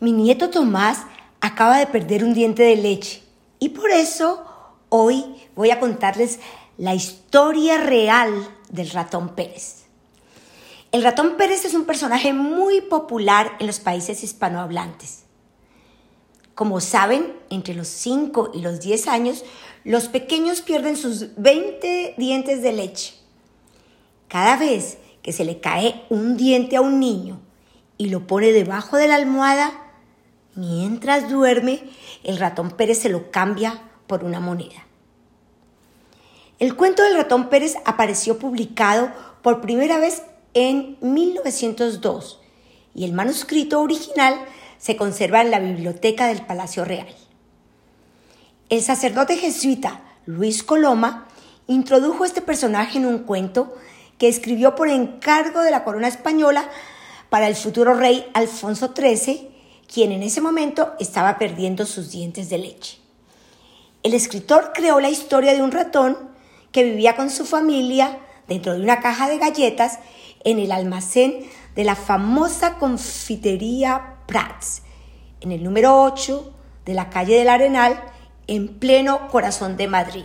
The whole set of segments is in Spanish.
Mi nieto Tomás acaba de perder un diente de leche y por eso hoy voy a contarles la historia real del ratón Pérez. El ratón Pérez es un personaje muy popular en los países hispanohablantes. Como saben, entre los 5 y los 10 años, los pequeños pierden sus 20 dientes de leche. Cada vez que se le cae un diente a un niño y lo pone debajo de la almohada, mientras duerme, el ratón Pérez se lo cambia por una moneda. El cuento del ratón Pérez apareció publicado por primera vez en 1902 y el manuscrito original se conserva en la biblioteca del Palacio Real. El sacerdote jesuita Luis Coloma introdujo este personaje en un cuento que escribió por encargo de la corona española para el futuro rey Alfonso XIII, quien en ese momento estaba perdiendo sus dientes de leche. El escritor creó la historia de un ratón que vivía con su familia dentro de una caja de galletas en el almacén de la famosa confitería Prats, en el número 8 de la calle del Arenal, en pleno corazón de Madrid.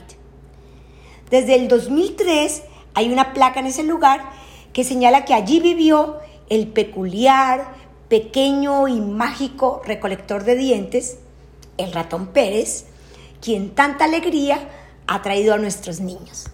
Desde el 2003 hay una placa en ese lugar que señala que allí vivió el peculiar, pequeño y mágico recolector de dientes, el ratón Pérez, quien tanta alegría ha traído a nuestros niños.